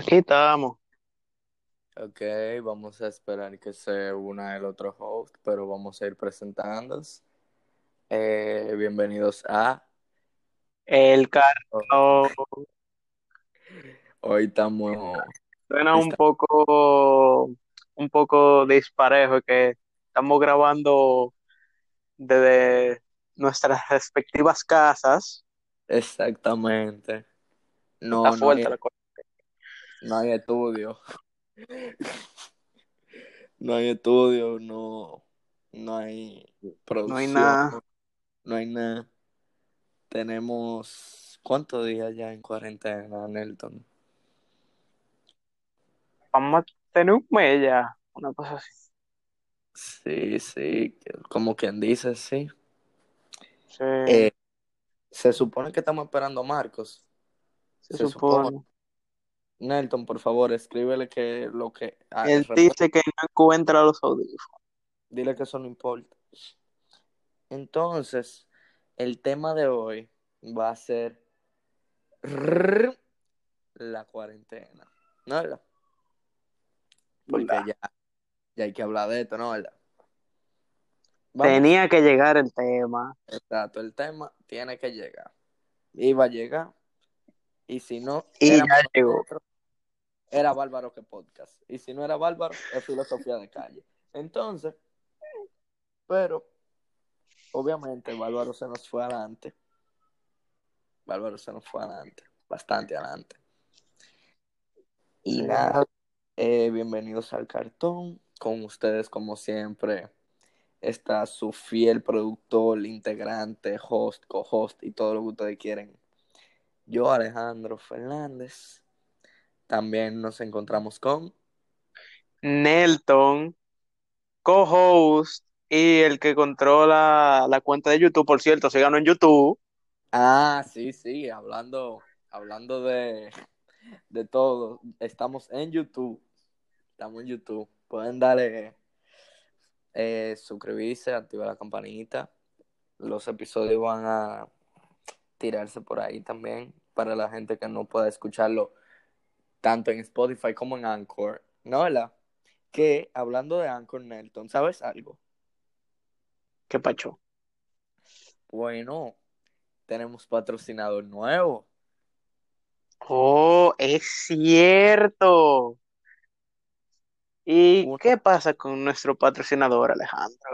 aquí estamos. Ok, vamos a esperar que se una el otro host, pero vamos a ir presentándonos. Eh, bienvenidos a. El carro Hoy estamos. suena un poco, un poco disparejo que estamos grabando desde nuestras respectivas casas. Exactamente. No, Está fuerte hay, la cosa. No hay estudio. No hay estudio, no, no hay producción. No hay nada. No hay nada. Tenemos. ¿Cuántos días ya en cuarentena, Nelton? Vamos a tener un mes ya, una cosa así. Sí, sí, como quien dice, sí. Sí, Eh, se supone que estamos esperando a Marcos. se, se supone. supone. Nelton, por favor, escríbele que lo que... ah, Él dice que no encuentra los audífonos. Dile que eso no importa. Entonces, el tema de hoy va a ser la cuarentena, ¿no verdad? Porque ¿Verdad? ya, ya hay que hablar de esto, ¿no verdad? Vamos. Tenía que llegar el tema. Exacto, el tema tiene que llegar. Iba a llegar. Y si no, Y ya llegó. nosotros, era bárbaro que podcast. Y si no era bárbaro, es filosofía de calle. Entonces, pero, obviamente, Bárbaro se nos fue adelante. Bárbaro se nos fue adelante. Bastante adelante. Y nada, eh, bienvenidos al cartón. Con ustedes, como siempre, está su fiel productor, integrante, host, co-host y todo lo que ustedes quieren. Yo, Alejandro Fernández. También nos encontramos con. Nelton, co-host y el que controla la cuenta de YouTube, por cierto, síganos en YouTube. Ah, sí, sí, hablando, hablando de, de todo. Estamos en YouTube. Estamos en YouTube. Pueden darle eh, suscribirse, activar la campanita. Los episodios van a tirarse por ahí también para la gente que no pueda escucharlo tanto en Spotify como en Anchor. ¿No, verdad? Que hablando de Anchor, Nelton, ¿sabes algo? ¿Qué pacho? Bueno, tenemos patrocinador nuevo. Oh, es cierto. ¿Y Uno- qué pasa con nuestro patrocinador, Alejandro?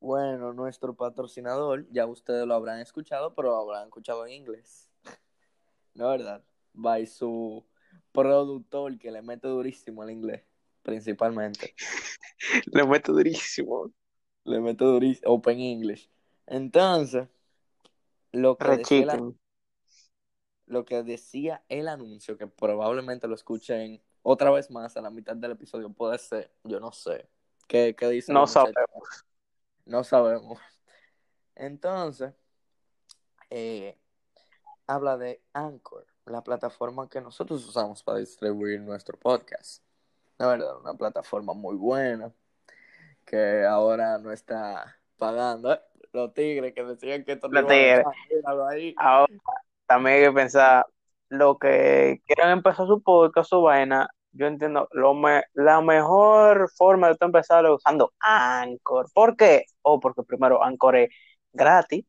Bueno, nuestro patrocinador, ya ustedes lo habrán escuchado, pero lo habrán escuchado en inglés. ¿No verdad? By su productor que le mete durísimo al inglés, principalmente. Le meto durísimo. Le mete durísimo, Open English. Entonces, lo que, decía lo que decía el anuncio, que probablemente lo escuchen otra vez más a la mitad del episodio, puede ser, yo no sé. ¿Qué, qué dice No muchacho? sabemos. No sabemos. Entonces, eh, habla de Anchor, la plataforma que nosotros usamos para distribuir nuestro podcast. La verdad, una plataforma muy buena que ahora no está pagando. ¿eh? Los tigres que decían que esto no tigres. ahí. Ahora también hay que pensar, lo que quieran empezar su podcast, su vaina, yo entiendo, lo me- la mejor forma de tú empezar es usando Anchor. ¿Por qué? O porque primero Anchor es gratis,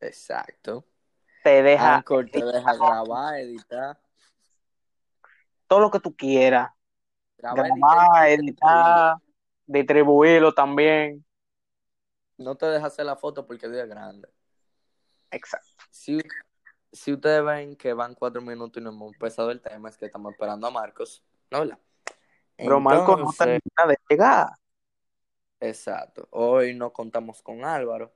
Exacto. Te deja Anchor te deja grabar, editar. todo lo que tú quieras, Grabar, grabar, editar, distribuirlo también. No te deja hacer la foto porque es grande. Exacto. Si, si ustedes ven que van cuatro minutos y no hemos empezado el tema, es que estamos esperando a Marcos. ¿No, verdad? Pero Marco no termina de llegar. exacto. Hoy no contamos con Álvaro.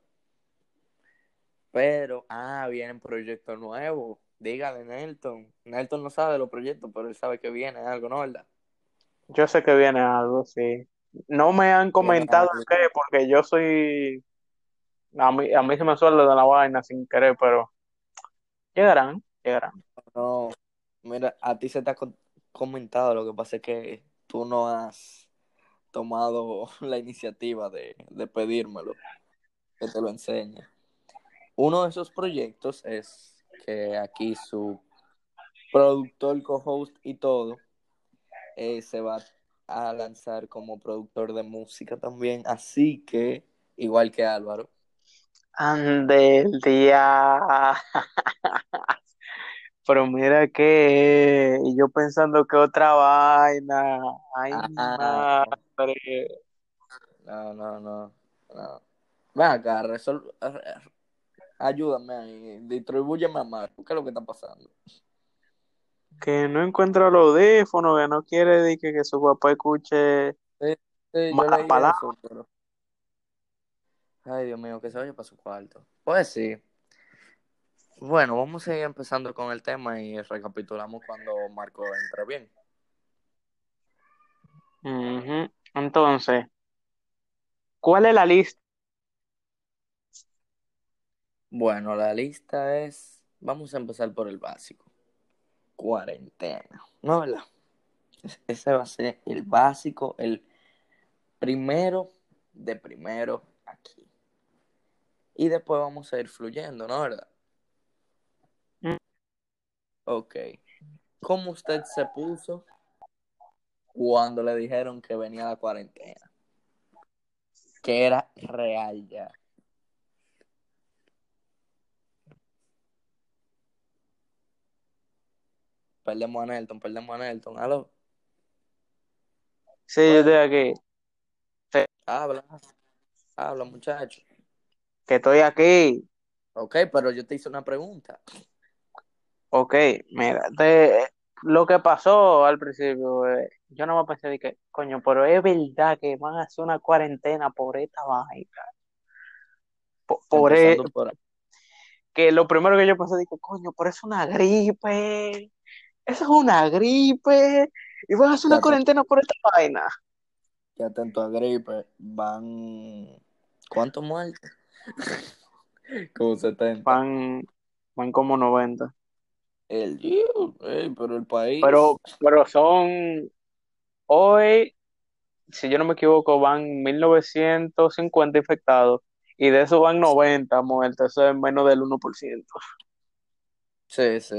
Pero, ah, vienen proyectos nuevos. Dígale, Nelton. Nelton no sabe de los proyectos, pero él sabe que viene algo, ¿no, verdad? Yo sé que viene algo, sí. No me han comentado qué, porque yo soy. A mí, a mí se me suele de la vaina sin querer, pero llegarán, llegarán. No, mira, a ti se te ha co- comentado, lo que pasa es que tú no has tomado la iniciativa de, de pedírmelo, que te lo enseñe. Uno de esos proyectos es que aquí su productor, co-host y todo eh, se va a lanzar como productor de música también. Así que, igual que Álvaro. Ande el día. Pero mira que yo pensando que otra vaina. Ay, Ah, madre. no, no, no. no. Ven acá, resol- ayúdame ahí, distribúyeme a Marco. ¿Qué es lo que está pasando? Que no encuentra los audífonos, que no quiere de que, que su papá escuche Sí, sí, yo malas palabras. eso, pero. Ay, Dios mío, que se vaya para su cuarto. Pues sí. Bueno, vamos a ir empezando con el tema y recapitulamos cuando Marco entre bien. Entonces, ¿cuál es la lista? Bueno, la lista es. Vamos a empezar por el básico. Cuarentena. ¿No, verdad? Ese va a ser el básico, el primero de primero aquí. Y después vamos a ir fluyendo, ¿no, verdad? Ok. ¿Cómo usted se puso cuando le dijeron que venía la cuarentena? Que era real ya. Perdemos a Nelton, perdemos a Nelton. Aló, Sí, yo estoy aquí. habla, habla, muchacho. Que estoy aquí. Ok, pero yo te hice una pregunta. Ok, mira, de, lo que pasó al principio, eh, yo no me pensé de que, coño, pero es verdad que van a hacer una cuarentena por esta vaina. Po- Por, e- por ahí. que lo primero que yo pensé, dije, coño, pero es una gripe. Eso es una gripe. Y van a hacer una Ya te- cuarentena por esta vaina. que atento a gripe, van. ¿Cuántos muertos? Como 70. Van, van como 90. El Dios, pero el país. Pero, pero son, hoy, si yo no me equivoco, van 1950 infectados. Y de esos van 90 muertos. Eso es menos del 1%. Sí, sí,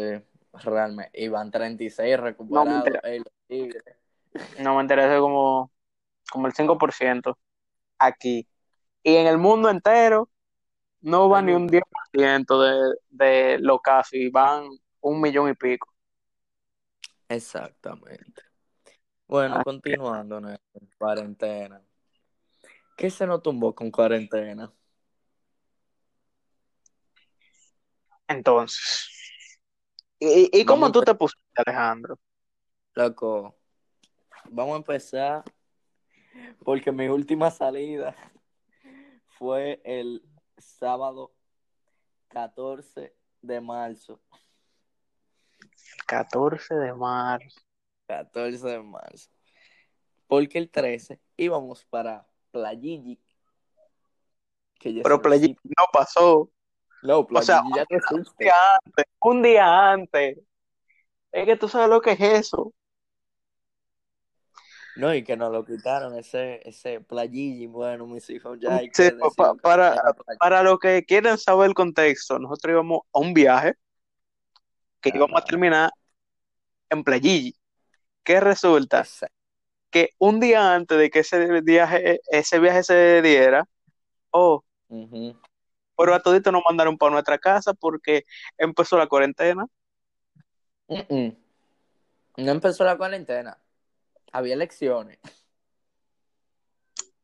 realmente. Y van 36 No me recuperados. No me interesa como, como el 5% aquí. Y en el mundo entero no va ni un mío. 10% de, de los casos y van un millón y pico. Exactamente. Bueno, continuando, Nelson, cuarentena. ¿Qué se nos tumbó con cuarentena? Entonces, ¿y, y cómo tú te pusiste, Alejandro? loco. Vamos a empezar porque mi última salida fue el sábado 14 de marzo. 14 de marzo. 14 de marzo. Porque el 13 íbamos para Playigi. Que ya Pero sitio. no pasó. No, O sea, ya un día antes, un día antes. Es que tú sabes lo que es eso. No, y que nos lo quitaron ese, ese Playigi. Bueno, mis hijos, ya hay Sí, que que para, Playigi. para los que quieren saber el contexto, nosotros íbamos a un viaje que íbamos a terminar en Playigi. ¿Qué resulta? exacto. Que un día antes de que ese viaje, ese viaje se diera, oh, Ujú. Pero a todito nos mandaron para nuestra casa porque empezó la cuarentena. No empezó la cuarentena. Había elecciones.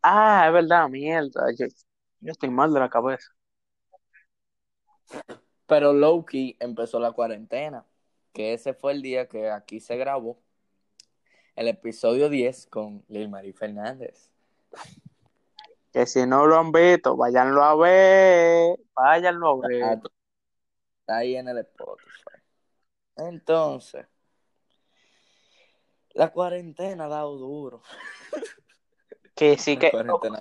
Ah, es verdad, mierda. Yo, yo estoy mal de la cabeza. Pero Loki empezó la cuarentena. Que ese fue el día que aquí se grabó el episodio 10 con Lil Marie Fernández. Que si no lo han visto, váyanlo a ver. Váyanlo a ver. Está ahí en el Spotify. Entonces, la cuarentena ha dado duro. Que sí que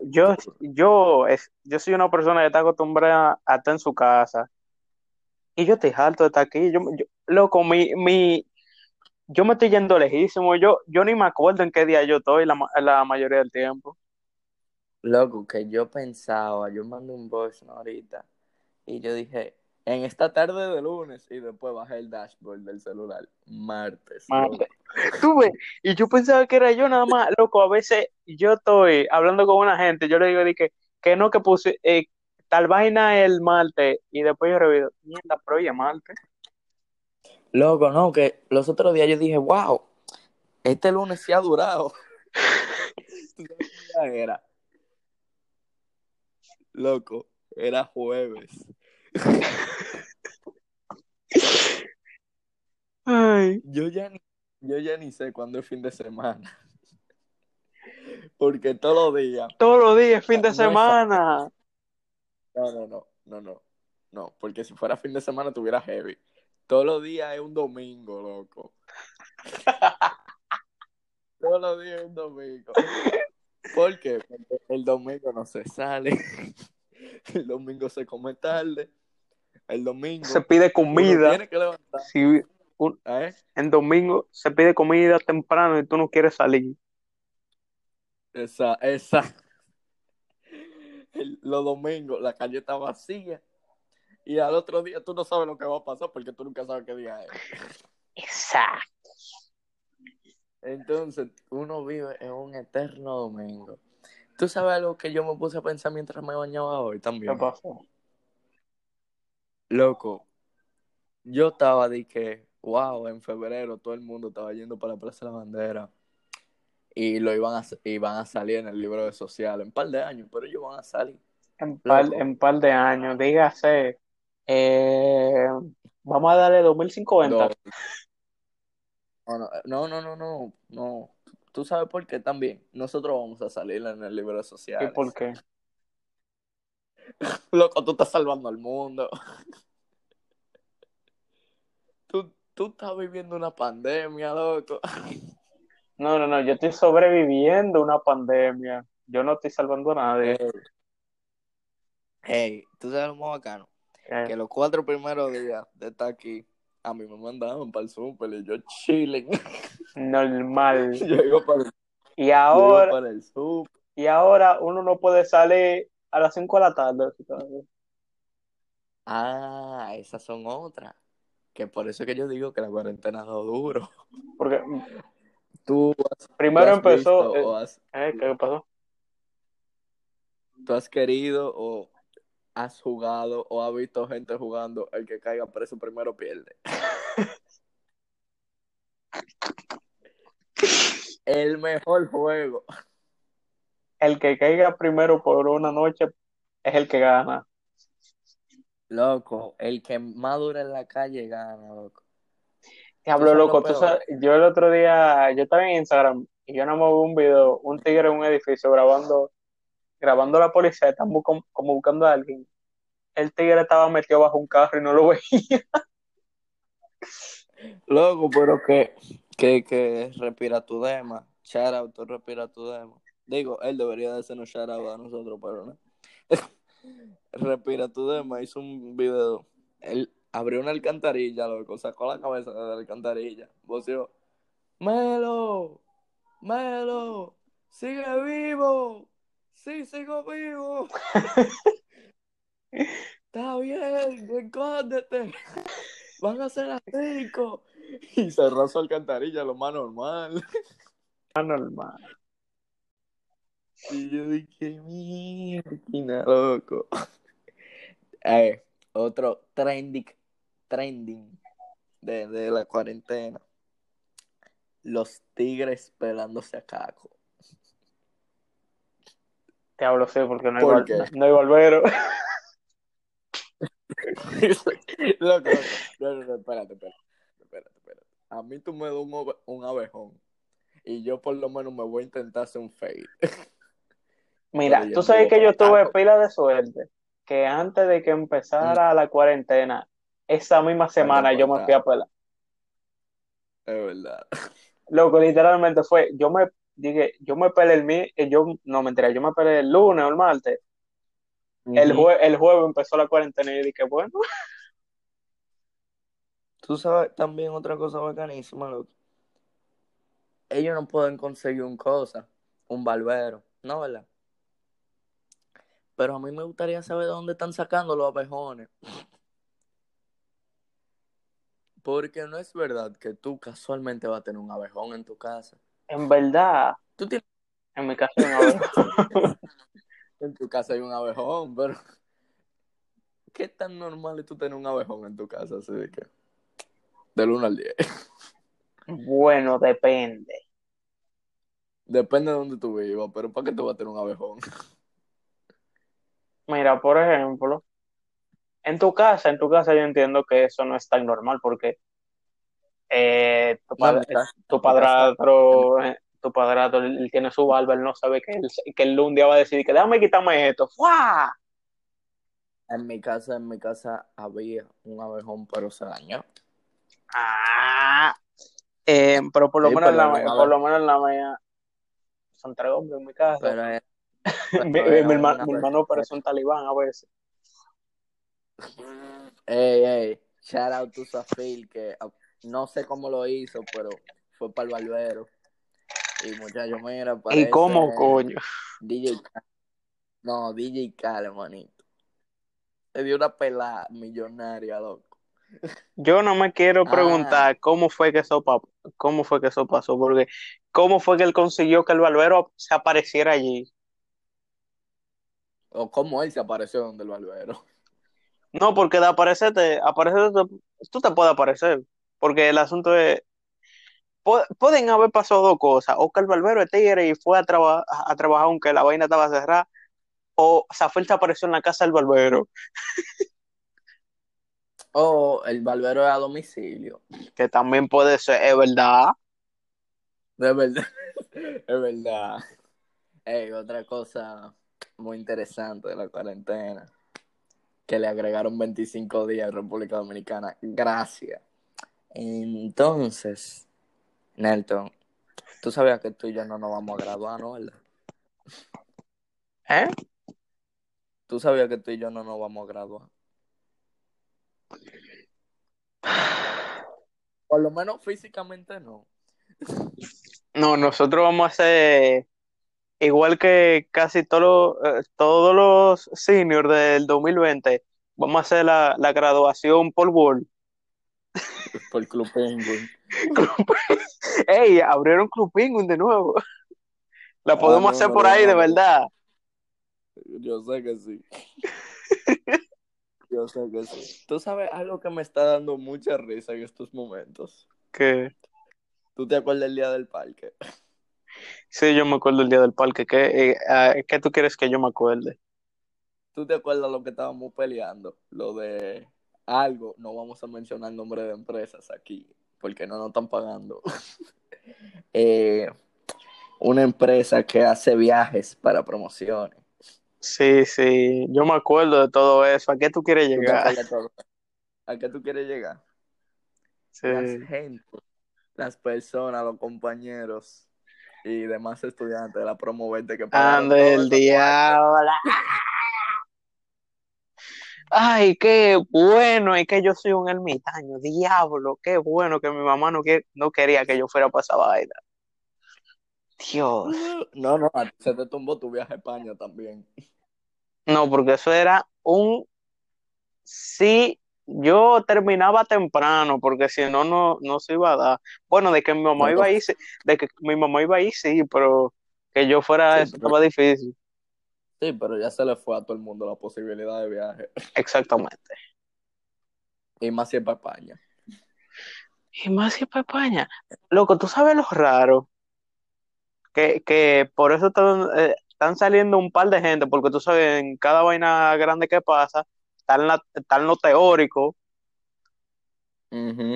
yo, yo, yo soy una persona que está acostumbrada a estar en su casa. Y yo estoy harto de estar aquí. Yo, yo- loco, mi, mi, yo me estoy yendo lejísimo. Yo, yo ni me acuerdo en qué día yo estoy la, la mayoría del tiempo. Loco, que yo pensaba, yo mandé un voice ¿no? ahorita, Y yo dije, en esta tarde de lunes, y después bajé el dashboard del celular, martes. Martes. loco. Tú ves, y yo pensaba que era yo nada más, loco, a veces yo estoy hablando con una gente, yo le digo de que, no, que puse eh, tal vaina el martes, y después yo reviso, mierda, pero oye, martes. Loco, no, que los otros días yo dije, wow, este lunes sí ha durado. ¿Tú sabes qué día era? Loco, era jueves. Ay, Yo ya ni, yo ya ni sé cuándo es fin de semana. Porque todos los días. todos los días, fin de No es- semana. No, no, no, no, no. No, porque si fuera fin de semana tuviera heavy. Todos los días es un domingo, loco. Todos los días es un domingo. ¿Por qué? Porque el domingo no se sale. El domingo se come tarde. El domingo Se pide comida. tiene que levantar. Si un- ¿eh? en domingo se pide comida temprano y tú no quieres salir. Esa, esa. El- los domingos la calle está vacía. Y al otro día tú no sabes lo que va a pasar porque tú nunca sabes qué día es. Exacto. Entonces, uno vive en un eterno domingo. ¿Tú sabes algo que yo me puse a pensar mientras me bañaba hoy ¿Qué también? pasó? Loco, yo estaba de que, wow, en febrero todo el mundo estaba yendo para la Plaza de la Bandera. Y lo iban a, iban a salir en el libro de social en un par de años, pero ellos van a salir. En par, Loco. en par de años, dígase, eh, vamos a darle 2050. No, no, no, no, no, no. ¿Tú sabes por qué también? Nosotros vamos a salir en el libro de ¿Y por qué? Loco, tú estás salvando al mundo. Tú, tú estás viviendo una pandemia, loco. No, no, no, yo estoy sobreviviendo una pandemia. Yo no estoy salvando a nadie. Hey, hey, tú sabes lo más bacano. Que los cuatro primeros días de estar aquí, a mí me mandaban para el súper y yo chilling. normal. yo para el, Y ahora, para el súper. y ahora uno no puede salir a las 5 de la tarde. Ah, esas son otras. Que por eso es que yo digo que la cuarentena ha dado duro. Porque Tú has, primero empezó. visto eh, has, eh, ¿qué pasó? tú has querido o has jugado o has visto gente jugando, el que caiga preso primero pierde. El mejor juego. El que caiga primero por una noche es el que gana. Loco, el que más dura en la calle gana, loco. Diablo, lo loco, tú sabes, yo el otro día, yo estaba en Instagram y yo no me vi un video, un tigre en un edificio grabando, grabando a la policía, están buscando, como buscando a alguien. El tigre estaba metido bajo un carro y no lo veía. Loco, pero que, que, que respira tu dema. Shout out, tú respira tu dema. Digo, él debería de hacernos shout out a nosotros, pero no. respira tu dema hizo un video. Él abrió una alcantarilla, loco, sacó la cabeza de la alcantarilla. Voció, Melo, Melo, sigue vivo. Sí, sigo vivo. Está bien, escóndete. Van a ser las cinco. Y cerró su alcantarilla, lo más normal. Normal. Y yo dije, mierda, loco. Eh, otro trending, trending de, de la cuarentena. Los tigres pelándose a Caco. Te hablo sí, porque no hay, ¿Por no hay loco, loco. No, no, no, espérate, espérate. A mí tú me das un, un abejón. Y yo por lo menos me voy a intentar hacer un fade. Mira, tú sabes que yo tuve pila de suerte, que antes de que empezara la cuarentena, esa misma semana yo me fui a pelar. Es verdad. Loco, literalmente fue, yo me dije, yo me pelé el mi, eh, yo no me enteré, yo me pelé el lunes o el martes. El, jue- el jueves empezó la cuarentena y yo dije, bueno, Tú sabes también otra cosa bacanísima, loco. Ellos no pueden conseguir un cosa, un barbero, ¿no, verdad? Pero a mí me gustaría saber de dónde están sacando los abejones. Porque no es verdad que tú casualmente vas a tener un abejón en tu casa. En verdad, Tú tienes en mi casa hay un abejón. en tu casa hay un abejón, pero ¿qué tan normal es tú tener un abejón en tu casa? Así de que del 1 al 10. Bueno, depende. Depende de dónde tú vivas, pero ¿para qué tú vas a tener un abejón? Mira, por ejemplo, en tu casa, en tu casa yo entiendo que eso no es tan normal porque eh, tu, No, padre- mi casa- tu padrastro, eh, tu padrastro, él, tiene su barba, él no sabe que él, que él un día va a decir que déjame quitarme esto. ¡Fua! En mi casa, en mi casa había un abejón, pero se dañó. Ah, eh, pero por lo Sí, menos en la, pero un por lo menos en la mía son tres hombres en mi casa. Pero era- mi, pero mi hermano parece un talibán a veces. Ey, ey, shout out to Safil, que ah, no sé cómo lo hizo, pero fue para el barbero. Y muchacho, mira, ¿Y parece cómo, coño? DJ. No, DJ Khaled, manito. Le dio una pelada millonaria, loco. Yo no me quiero Ah. preguntar cómo fue que eso cómo fue que eso pasó, porque cómo fue que él consiguió que el barbero se apareciera allí. O cómo él se apareció donde el barbero. No, porque de aparecerte, aparecerte, tú te puedes aparecer, porque el asunto es, pu- pueden haber pasado dos cosas, o que el barbero es tigre y fue a, traba- a trabajar aunque la vaina estaba cerrada, o Zafel se apareció en la casa del barbero, O el barbero es a domicilio. que también puede ser, es verdad. De verdad. Es verdad. Ey, otra cosa muy interesante de la cuarentena. Que le agregaron 25 días en República Dominicana. Gracias. Entonces, Nelton, tú sabías que tú y yo no nos vamos a graduar, ¿no? ¿Verdad? ¿Eh? Tú sabías que tú y yo no nos vamos a graduar. Por lo menos físicamente no. No, nosotros vamos a hacer igual que casi todos los, eh, todos los seniors del 2020, vamos a hacer la, la graduación por Word. Por Club Penguin. ¡Ey! Abrieron Club Penguin de nuevo. La Ah, podemos no, hacer por no, ahí, de verdad. Yo sé que sí. Que. Tú sabes algo que me está dando mucha risa en estos momentos. Que ¿Tú te acuerdas del día del parque? sí, yo me acuerdo el día del parque. ¿Qué, eh, ¿qué tú quieres que yo me acuerde? ¿Tú te acuerdas lo que estábamos peleando? Lo de algo, no vamos a mencionar nombre de empresas aquí, porque no nos están pagando. Eh, una empresa que hace viajes para promociones. Sí, sí, yo me acuerdo de todo eso. ¿A qué tú quieres ¿Tú te llegar? ¿A qué tú quieres llegar? Sí. las gente, las personas, los compañeros y demás estudiantes de la promo 20 que Ande el diablo. Ay, qué bueno, es que yo soy un ermitaño, diablo, qué bueno que mi mamá no, que- no quería que yo fuera para esa vaina. Dios. No, no, se te tumbó tu viaje a España también. No, porque eso era un... Sí, yo terminaba temprano, porque si no, no, no se iba a dar. Bueno, de que mi mamá iba a ir, sí- de que mi mamá iba a ir, sí, pero que yo fuera, Sí, eso pero- estaba difícil. Sí, pero ya se le fue a todo el mundo la posibilidad de viaje. Exactamente. Y más si es para España. Y más si para España. Loco, tú sabes lo raro. Que, que por eso están, eh, están saliendo un par de gente, porque tú sabes, en cada vaina grande que pasa, está en, la, está en lo teórico,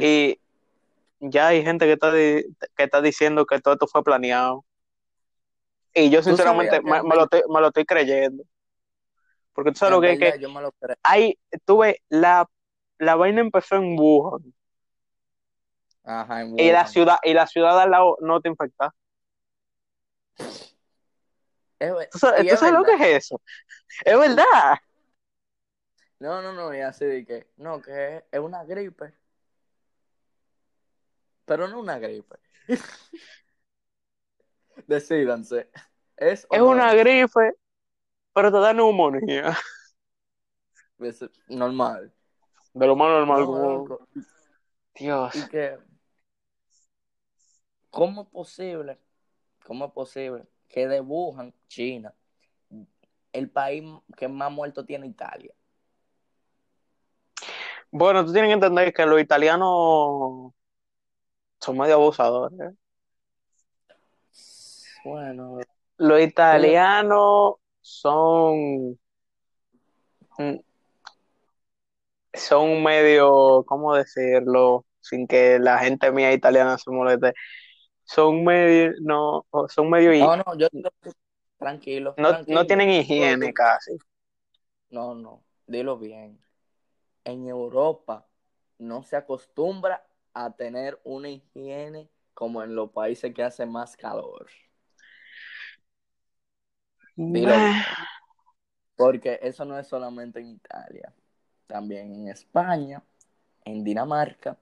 y ya hay gente que está, di- que está diciendo que todo esto fue planeado. Y yo ¿Tú sinceramente me, lo estoy, me lo estoy creyendo. Porque tú sabes lo que es que yo me lo creo. hay, tuve, la, la vaina empezó en Wuhan, Ajá, en y la Wuhan. ciudad, y la ciudad al lado no te infecta. Es ¿Tú sabes, tú lo que es eso? Es verdad. No, no, no, y así de que, no, que es una gripe. Pero no una gripe. Decídanse. ¿Es Es una gripe, pero te da neumonía. Es normal. De lo más normal. No. Dios. Y que, ¿cómo es posible? ¿Cómo es posible que de Wuhan, China, el país que más muertos tiene Italia? Bueno, tú tienes que entender que los italianos son medio abusadores. ¿eh? Bueno, Los italianos son. Son medio, ¿cómo decirlo? Sin que la gente mía italiana se moleste. Son medio, no, son medio, no, no, yo tranquilo, no, tranquilo. no tienen higiene casi. No, no, dilo bien. En Europa no se acostumbra a tener una higiene como en los países que hace más calor. Dilo bien. Porque eso no es solamente en Italia, también en España, en Dinamarca,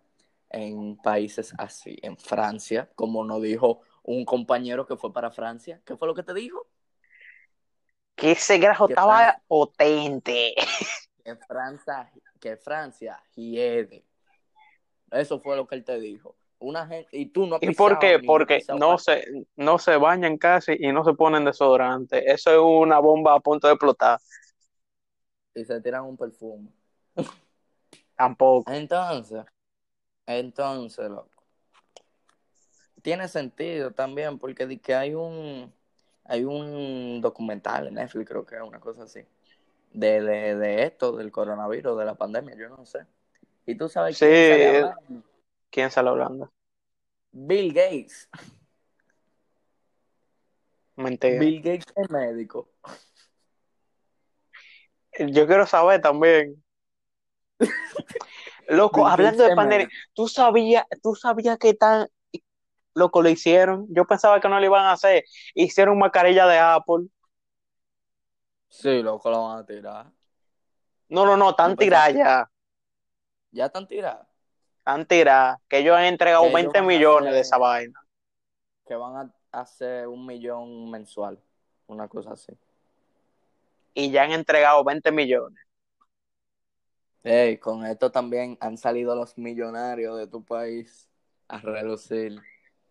en países así, en Francia, como nos dijo un compañero que fue para Francia. ¿Qué fue lo que te dijo? Que ese grajo Que estaba Francia- potente. Que Francia, que Francia hiede. Eso fue lo que él te dijo. Una gente, y tú no has ¿Y por qué? Porque no se, no se bañan casi y no se ponen desodorante. Eso es una bomba a punto de explotar. y se tiran un perfume. Tampoco. Entonces, entonces, loco. Tiene sentido también, porque di que hay un hay un documental en Netflix, creo que es una cosa así, de, de, de esto, del coronavirus, de la pandemia, yo no sé. Y tú sabes quién sale hablando? ¿Quién sale hablando? Bill Gates. Mentira. Bill Gates es médico. Yo quiero saber también. Loco, hablando de pandemia. ¿tú sabías, tú sabías que tan loco lo hicieron? Yo pensaba que no lo iban a hacer. Hicieron mascarilla de Apple. Sí, loco, lo van a tirar. No, no, no, pensaba- tiradas ya. Ya están tiradas. Tan tiradas. Que ellos han entregado Que ellos 20 van a millones de esa vaina. Que van a hacer un millón mensual. Una cosa así. Y ya han entregado 20 millones. Con esto también han salido los millonarios de tu país a relucir.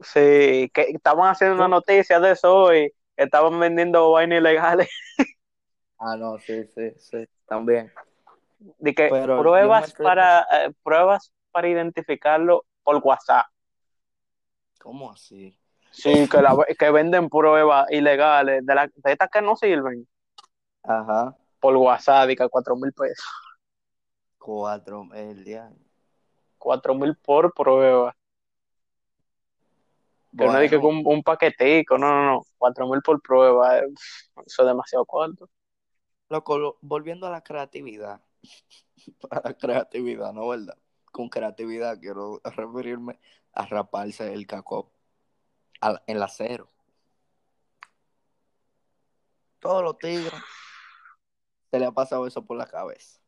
Sí, que estaban haciendo una noticia de eso hoy. que Estaban vendiendo vainas ilegales. Ah, no, sí, sí, sí, también. De que Pero pruebas para eh, pruebas para identificarlo por WhatsApp. ¿Cómo así? Sí, que, la, que venden pruebas ilegales de, la, de estas que no sirven Ajá. por WhatsApp, que cuatro mil pesos. Cuatro, el día. Cuatro mil por prueba. Que no dije que un, un paquetico, no, no, no. Cuatro mil por prueba. eh, Eso es demasiado cuarto. Loco, lo- volviendo a la creatividad. A la creatividad, ¿no verdad? Con creatividad quiero referirme a raparse el caco al- en la cero. Todos los tigres se le ha pasado eso por la cabeza.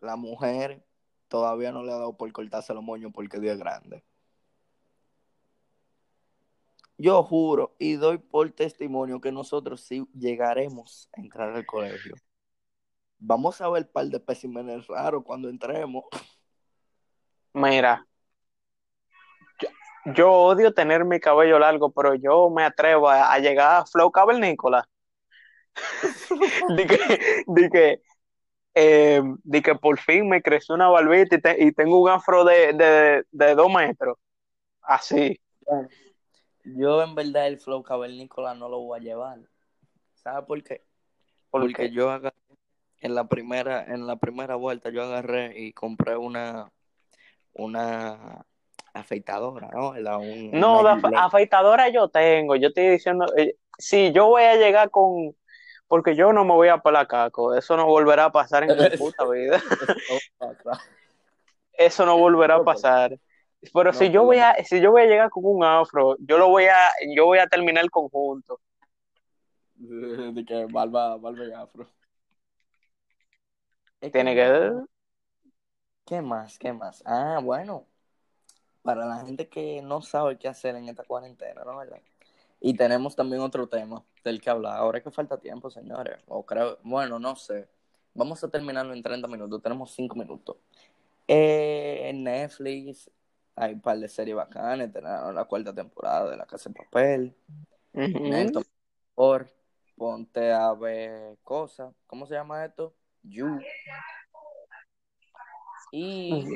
La mujer todavía no le ha dado por cortarse los moños porque Dios es grande. Yo juro y doy por testimonio que nosotros sí llegaremos a entrar al colegio. Vamos a ver un par de especímenes raros cuando entremos. Mira, yo, yo odio tener mi cabello largo, pero yo me atrevo a, llegar a Flow que, de que, eh, de que por fin me creció una barbita y, te- y tengo un afro de, de, de dos metros. Así. Yo en verdad el flow cavernícola no lo voy a llevar. ¿Sabes por qué? ¿Por Porque qué? yo agarré, en la primera, en la primera vuelta yo agarré y compré una, una afeitadora, ¿no? La- un- No, Gillette. afeitadora yo tengo. Yo estoy diciendo, eh, si yo voy a llegar con, porque yo no me voy a pelar caco. Eso no volverá a pasar en mi puta vida. Eso no volverá a pasar. Pero No, si yo voy a, si yo voy a llegar con un afro, yo lo voy a, yo voy a terminar el conjunto. De que barba, barba y afro. Tiene que- que, ¿Qué más? ¿Qué más? Ah, bueno. Para la gente que no sabe qué hacer en esta cuarentena, ¿no? ¿Verdad? Y tenemos también otro tema del que hablar. Ahora es que falta tiempo, señores. O creo, bueno, no sé. Vamos a terminarlo en 30 minutos. Tenemos 5 minutos. Eh, en Netflix hay un par de series bacanas. Tenemos la cuarta temporada de La Casa de Papel. Ujú. Por ponte a ver cosas. ¿Cómo se llama esto? You. Y.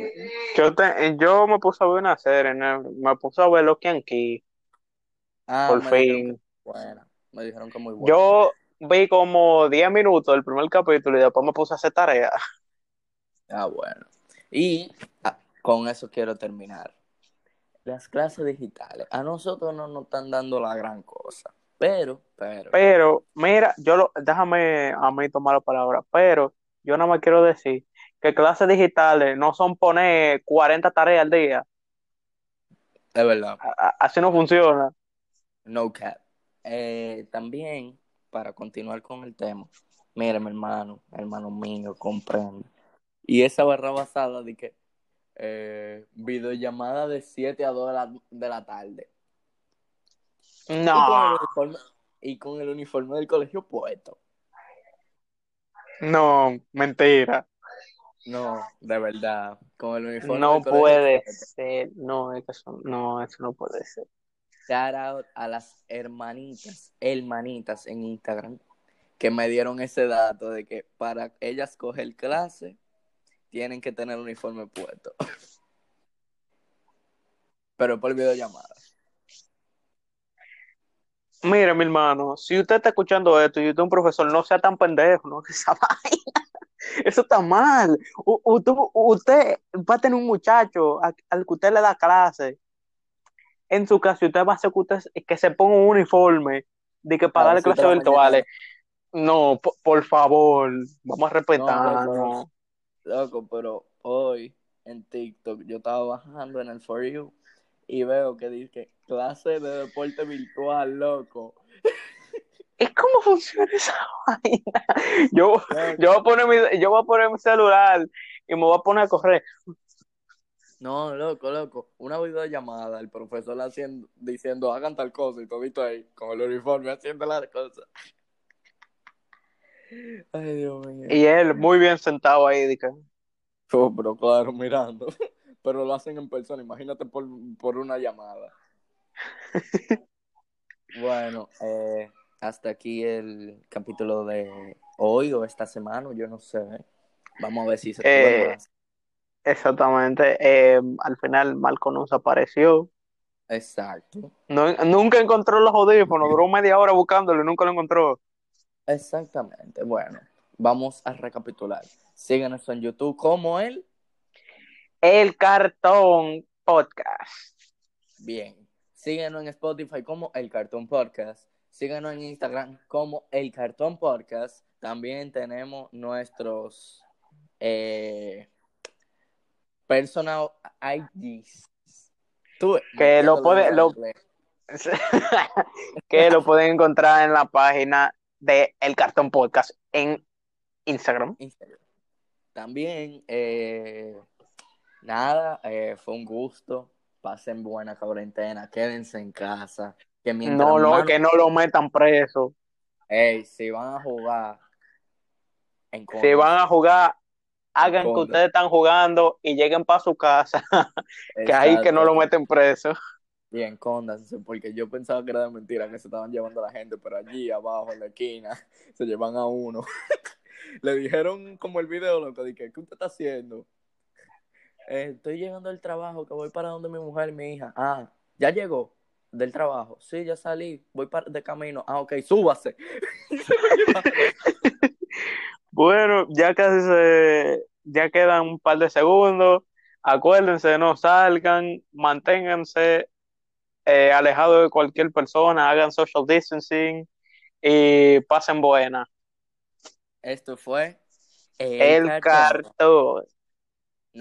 Yo, te- yo me puse a ver una serie, me puse a ver Loki and Key, Ah, por fin. buena. Me dijeron que muy buena. Yo vi como 10 minutos del primer capítulo y después me puse a hacer tarea. Ah, bueno. Y ah, con eso quiero terminar. Las clases digitales. A nosotros no nos están dando la gran cosa. Pero, pero, Pero, mira, yo lo, déjame a mí tomar la palabra, pero yo nada más quiero decir que clases digitales no son poner 40 tareas al día. es verdad. A- así no funciona. No cap. Eh, también, para continuar con el tema, mira, mi hermano, hermano mío, comprende. Y esa barra basada de que eh, videollamada de 7 a 2 de la, de la tarde. Y con, No, el uniforme, y con el uniforme del colegio puesto. no, mentira. No, de verdad. Con el uniforme No del colegio puede puesto. ser. No, eso, no, eso no puede ser. Shout out a las hermanitas, hermanitas en Instagram que me dieron ese dato de que para ellas coger clase tienen que tener uniforme puesto. Pero por videollamada. Mire, mi hermano, si usted está escuchando esto y usted es un profesor, no sea tan pendejo, no esa vaina. Eso está mal. U- usted, usted va a tener un muchacho al que usted le da clase. En su caso, usted va a hacer que, usted, que se ponga un uniforme de que para A darle mañana. virtuales. No, po- por, favor, vamos a No, respetarnos. loco, pero hoy en TikTok yo estaba bajando en el For You y veo que dice clase de deporte virtual, loco. ¿Y cómo funciona esa vaina? Yo, yo, voy a poner mi, yo voy a poner mi celular y me voy a poner a correr. No, loco, loco. Una videollamada, el profesor haciendo, diciendo hagan tal cosa y todito ahí, con el uniforme haciendo las cosas. Ay, Dios mío. Y él muy bien sentado ahí. que, Oh, pero claro, mirando. Pero lo hacen en persona, imagínate por, por una llamada. Bueno, eh, hasta aquí el capítulo de hoy o esta semana, yo no sé. Vamos a ver si se Eh, sube más. Exactamente. Eh, al final Marco nos apareció. Exacto. No, nunca encontró los audífonos. Duró media hora buscándolo y nunca lo encontró. Exactamente. Bueno, vamos a recapitular. Síguenos en YouTube como él. El Cartón Podcast. Bien. Síguenos en Spotify como El Cartón Podcast. Síguenos en Instagram como El Cartón Podcast. También tenemos nuestros eh, personal IDs. Tú, Que lo puede- lo- que lo pueden encontrar en la página de El Cartón Podcast en Instagram. Instagram. También, eh, nada, eh, fue un gusto. Pasen buena cuarentena, quédense en casa. Que No lo, que no lo metan preso. Ey, si van a jugar en Si van a jugar, hagan que ustedes están jugando y lleguen para su casa. Que ahí que no lo meten preso. Bien, cóndanse, porque yo pensaba que era de mentira que se estaban llevando a la gente, pero allí abajo en la esquina se llevan a uno. Le dijeron como el video, loco, que, ¿qué usted está haciendo? "Eh, estoy llegando del trabajo, que voy para donde mi mujer mi hija. Ah, ¿ya llegó del trabajo? Sí, ya salí, voy para, de camino. Ah, ok, súbase. Bueno, ya casi se, ya quedan un par de segundos. Acuérdense, no salgan, manténganse eh, alejados de cualquier persona, hagan social distancing y pasen buena. Esto fue El Cartón. cartón.